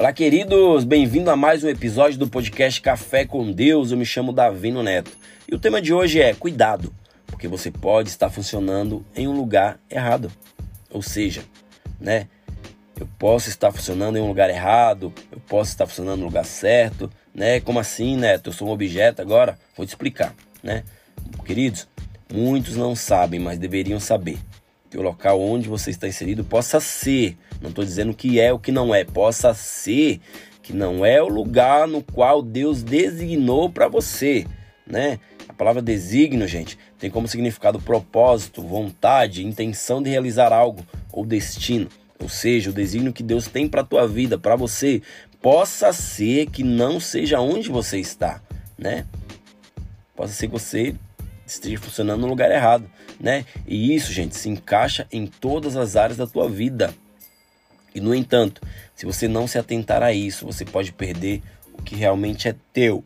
Olá, queridos! Bem-vindo a mais um episódio do podcast Café com Deus. Eu me chamo Davino Neto e o tema de hoje é cuidado, porque você pode estar funcionando em um lugar errado. Ou seja, né? Eu posso estar funcionando em um lugar errado, eu posso estar funcionando no lugar certo, né? Como assim, Neto? Eu sou um objeto agora? Vou te explicar, né? Queridos, muitos não sabem, mas deveriam saber que o local onde você está inserido possa ser, não estou dizendo que é o que não é, possa ser que não é o lugar no qual Deus designou para você, né? A palavra designo, gente, tem como significado propósito, vontade, intenção de realizar algo ou destino. Ou seja, o designo que Deus tem para tua vida, para você, possa ser que não seja onde você está, né? Possa ser que você esteja funcionando no lugar errado, né? E isso, gente, se encaixa em todas as áreas da tua vida. E no entanto, se você não se atentar a isso, você pode perder o que realmente é teu,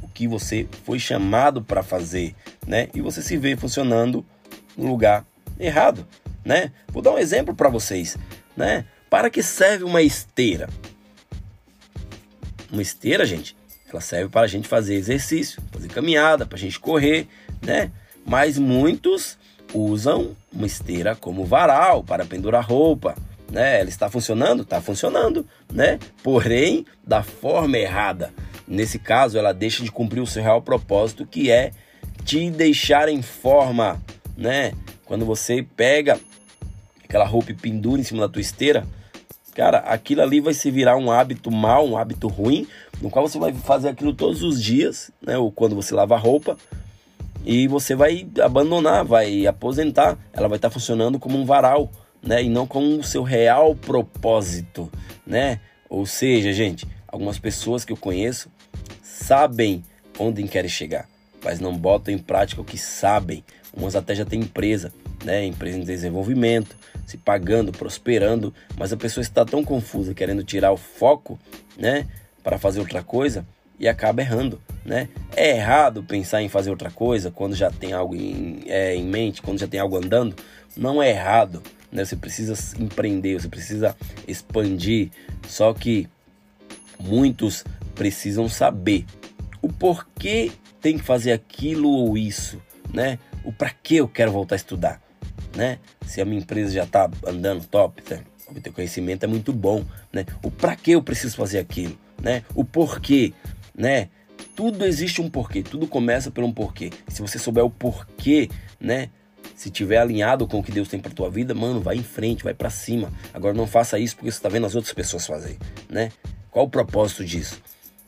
o que você foi chamado para fazer, né? E você se vê funcionando no lugar errado, né? Vou dar um exemplo para vocês, né? Para que serve uma esteira? Uma esteira, gente, ela serve para a gente fazer exercício, fazer caminhada, para a gente correr, né? Mas muitos usam uma esteira como varal para pendurar roupa, né? Ela está funcionando? Está funcionando, né? Porém, da forma errada. Nesse caso, ela deixa de cumprir o seu real propósito, que é te deixar em forma, né? Quando você pega aquela roupa e pendura em cima da tua esteira, cara, aquilo ali vai se virar um hábito mal, um hábito ruim, no qual você vai fazer aquilo todos os dias, né? Ou quando você lava a roupa, e você vai abandonar, vai aposentar. Ela vai estar funcionando como um varal, né? E não como o seu real propósito, né? Ou seja, gente, algumas pessoas que eu conheço sabem onde querem chegar, mas não botam em prática o que sabem. Umas até já têm empresa, né? Empresa em desenvolvimento, se pagando, prosperando, mas a pessoa está tão confusa, querendo tirar o foco, né? Para fazer outra coisa e acaba errando, né? É errado pensar em fazer outra coisa quando já tem algo em, é, em mente, quando já tem algo andando. Não é errado, né? Você precisa empreender, você precisa expandir. Só que muitos precisam saber o porquê tem que fazer aquilo ou isso, né? O para que eu quero voltar a estudar, né? Se a minha empresa já está andando top, né? obter conhecimento é muito bom, né? O para que eu preciso fazer aquilo, né? O porquê, né? Tudo existe um porquê, tudo começa por um porquê. Se você souber o porquê, né? Se tiver alinhado com o que Deus tem para tua vida, mano, vai em frente, vai para cima. Agora não faça isso porque você está vendo as outras pessoas fazer, né? Qual o propósito disso?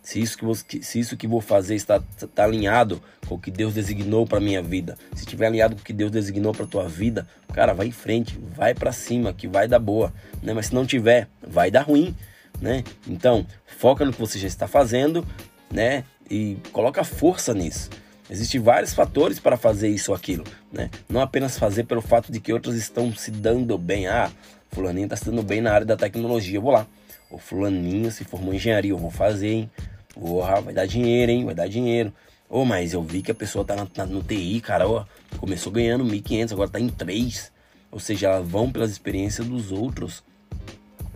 Se isso que, você, se isso que vou fazer está, está alinhado com o que Deus designou para minha vida, se estiver alinhado com o que Deus designou para tua vida, cara, vai em frente, vai para cima, que vai dar boa, né? Mas se não tiver, vai dar ruim, né? Então, foca no que você já está fazendo, né? E coloca força nisso. Existem vários fatores para fazer isso ou aquilo, né? Não apenas fazer pelo fato de que outros estão se dando bem. Ah, fulaninho está se dando bem na área da tecnologia, eu vou lá. O fulaninho se formou em engenharia, eu vou fazer, hein? Porra, vai dar dinheiro, hein? Vai dar dinheiro. Ô, oh, mas eu vi que a pessoa tá, na, no TI, cara, ó, começou ganhando 1.500, agora tá em 3. Ou seja, elas vão pelas experiências dos outros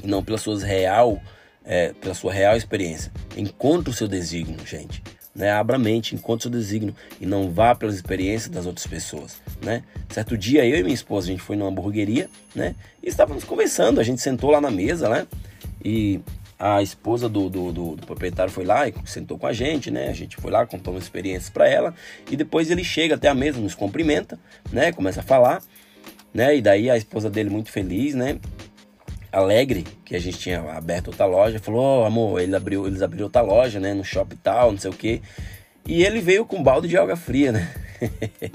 e não pelas suas real é, pela sua real experiência. Encontre o seu desígnio, gente. Né? Abra a mente, encontre o seu desígnio e não vá pelas experiências das outras pessoas, né? Certo dia, eu e minha esposa, a gente foi numa hamburgueria, né? E estávamos conversando, a gente sentou lá na mesa, né? E a esposa do, do, do, do, proprietário foi lá e sentou com a gente, né? A gente foi lá, contou umas experiências para ela e depois ele chega até a mesa, nos cumprimenta, né? Começa a falar, né? E daí a esposa dele muito feliz, né? Alegre que a gente tinha aberto outra loja, falou: "Ó, oh, amor, ele abriu, eles abriram outra loja, né, no shopping tal, não sei o quê". E ele veio com um balde de água fria, né?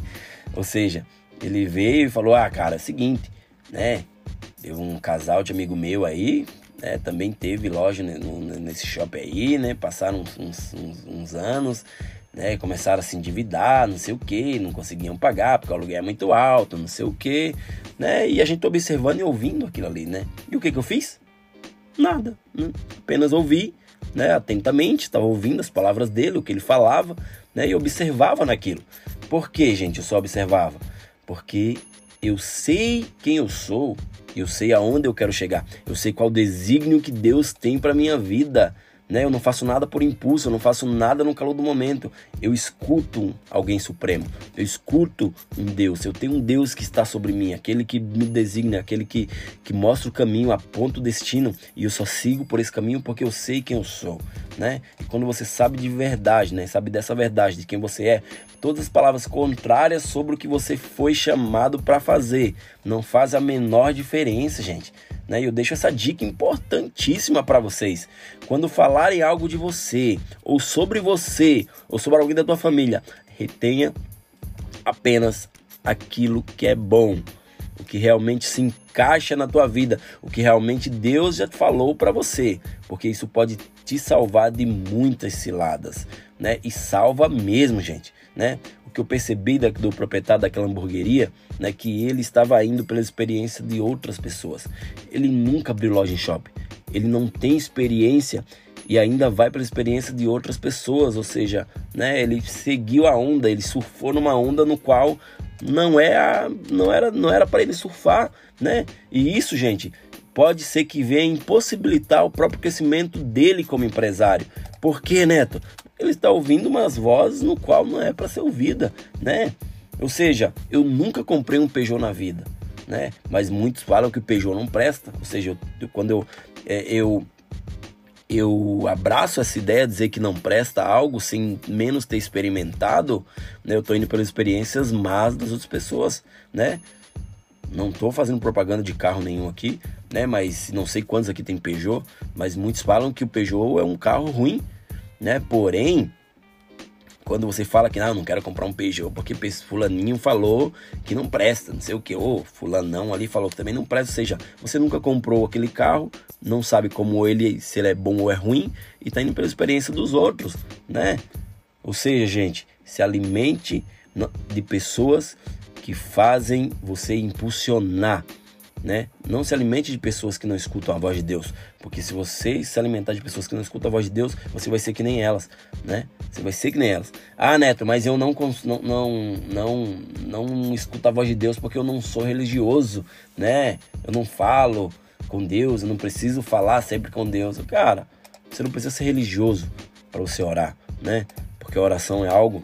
Ou seja, ele veio e falou: "Ah, cara, é seguinte, né? Teve um casal de amigo meu aí, né, também teve loja nesse shopping aí, né? Passaram uns, uns, uns anos né? Começaram a se endividar, não sei o que, não conseguiam pagar porque o aluguel é muito alto, não sei o que, né? E a gente observando e ouvindo aquilo ali, né? E o que que eu fiz? Nada, né? apenas ouvi, né? Atentamente, estava ouvindo as palavras dele, o que ele falava, né? E observava naquilo. Por que, gente, eu só observava? Porque eu sei quem eu sou Eu sei aonde eu quero chegar. Eu sei qual desígnio que Deus tem para minha vida né? Eu não faço nada por impulso, eu não faço nada no calor do momento. Eu escuto alguém supremo, eu escuto um Deus. Eu tenho um Deus que está sobre mim, aquele que me designa, aquele que, que mostra o caminho, aponta o destino, e eu só sigo por esse caminho porque eu sei quem eu sou, né? E quando você sabe de verdade, né? Sabe dessa verdade, de quem você é, todas as palavras contrárias sobre o que você foi chamado para fazer não faz a menor diferença, gente. Né? Eu deixo essa dica importantíssima para vocês. Quando falarem algo de você, ou sobre você, ou sobre alguém da tua família, retenha apenas aquilo que é bom, o que realmente se encaixa na tua vida, o que realmente Deus já falou para você, porque isso pode te salvar de muitas ciladas, né? E salva mesmo, gente, né? Que eu percebi do proprietário daquela hamburgueria né, que ele estava indo pela experiência de outras pessoas. Ele nunca abriu loja em shopping. Ele não tem experiência e ainda vai pela experiência de outras pessoas, ou seja, né, ele seguiu a onda, ele surfou numa onda no qual não é a, não era não era para ele surfar, né? E isso, gente, pode ser que venha impossibilitar o próprio crescimento dele como empresário. Por quê, Neto? Ele está ouvindo umas vozes no qual não é para ser ouvida, né? Ou seja, eu nunca comprei um Peugeot na vida, né? Mas muitos falam que o Peugeot não presta. Ou seja, eu, quando eu, é, eu eu abraço essa ideia de dizer que não presta algo sem menos ter experimentado, né? Eu tô indo pelas experiências más das outras pessoas, né? Não tô fazendo propaganda de carro nenhum aqui, né? Mas não sei quantos aqui tem Peugeot, mas muitos falam que o Peugeot é um carro ruim, né? Porém, quando você fala que não, não quero comprar um Peugeot porque fulaninho falou que não presta, não sei o que, ou fulanão ali falou que também não presta, ou seja, você nunca comprou aquele carro, não sabe como ele, se ele é bom ou é ruim, e tá indo pela experiência dos outros, né? Ou seja, gente, se alimente de pessoas que fazem você impulsionar, né? Não se alimente de pessoas que não escutam a voz de Deus, porque se você se alimentar de pessoas que não escutam a voz de Deus, você vai ser que nem elas, né? Você vai ser que nem elas. Ah, Neto, mas eu não não não não, não escuto a voz de Deus porque eu não sou religioso, né? Eu não falo com Deus, eu não preciso falar sempre com Deus. Cara, você não precisa ser religioso para você orar, né? Porque a oração é algo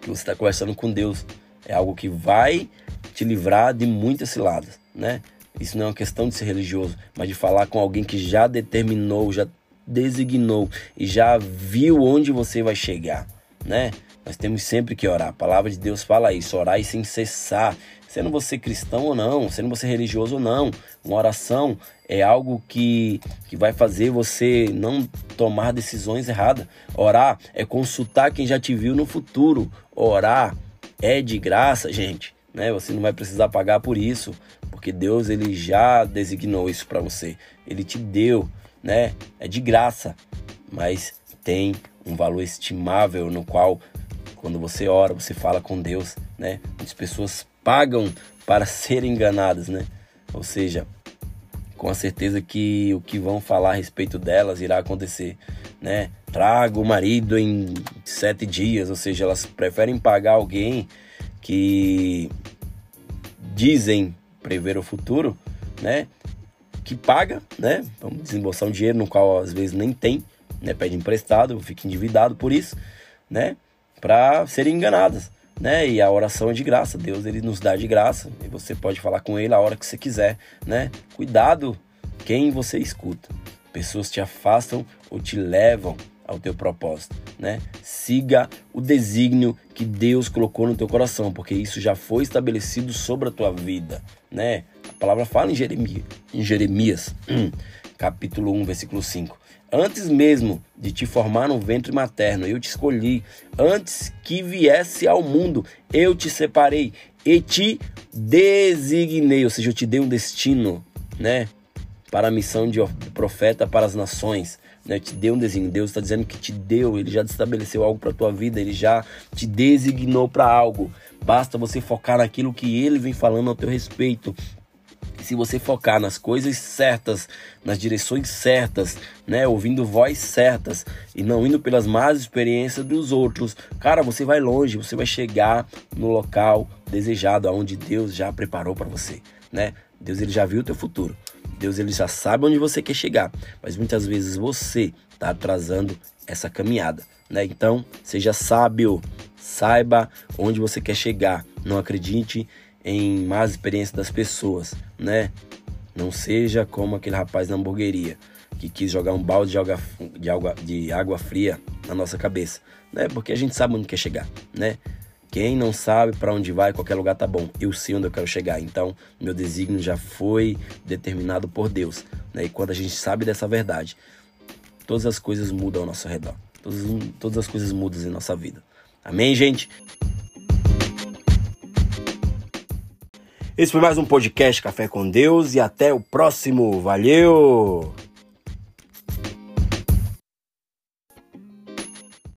que você está conversando com Deus, é algo que vai te livrar de muitas ciladas né? Isso não é uma questão de ser religioso, mas de falar com alguém que já determinou, já designou e já viu onde você vai chegar, né? Nós temos sempre que orar. A palavra de Deus fala isso, orar e sem cessar. Sendo você cristão ou não, sendo você religioso ou não, uma oração é algo que, que vai fazer você não tomar decisões erradas. Orar é consultar quem já te viu no futuro. Orar é de graça, gente. Né? Você não vai precisar pagar por isso porque Deus ele já designou isso para você. Ele te deu, né? É de graça, mas tem um valor estimável no qual quando você ora, você fala com Deus, né? Muitas pessoas pagam para serem enganadas, né? Ou seja, com a certeza que o que vão falar a respeito delas irá acontecer, né? Traga o marido em sete dias, ou seja, elas preferem pagar alguém que dizem prever o futuro, né? Que paga, né? Vamos desembolsar um dinheiro no qual às vezes nem tem, né? Pede emprestado, fica endividado por isso, né? Para serem enganadas, né? E a oração é de graça, Deus ele nos dá de graça e você pode falar com ele a hora que você quiser, né? Cuidado quem você escuta. Pessoas te afastam ou te levam ao teu propósito, né? Siga o desígnio que Deus colocou no teu coração, porque isso já foi estabelecido sobre a tua vida, né? A palavra fala em Jeremias, em Jeremias capítulo 1, versículo 5. Antes mesmo de te formar no ventre materno, eu te escolhi. Antes que viesse ao mundo, eu te separei e te designei, ou seja, eu te dei um destino, né? Para a missão de profeta para as nações né, te deu um desenho. Deus está dizendo que te deu, ele já estabeleceu algo para tua vida, ele já te designou para algo. Basta você focar naquilo que ele vem falando ao teu respeito. Se você focar nas coisas certas, nas direções certas, né, ouvindo voz certas e não indo pelas más experiências dos outros, cara, você vai longe, você vai chegar no local desejado, aonde Deus já preparou para você, né? Deus ele já viu o teu futuro. Deus ele já sabe onde você quer chegar, mas muitas vezes você está atrasando essa caminhada, né? Então, seja sábio, saiba onde você quer chegar. Não acredite em más experiências das pessoas, né? Não seja como aquele rapaz na hamburgueria que quis jogar um balde de água, de água, de água fria na nossa cabeça, né? Porque a gente sabe onde quer chegar, né? Quem não sabe para onde vai, qualquer lugar tá bom. Eu sei onde eu quero chegar. Então, meu desígnio já foi determinado por Deus. Né? E quando a gente sabe dessa verdade, todas as coisas mudam ao nosso redor. Todas, todas as coisas mudam em nossa vida. Amém, gente? Esse foi mais um podcast Café com Deus e até o próximo. Valeu!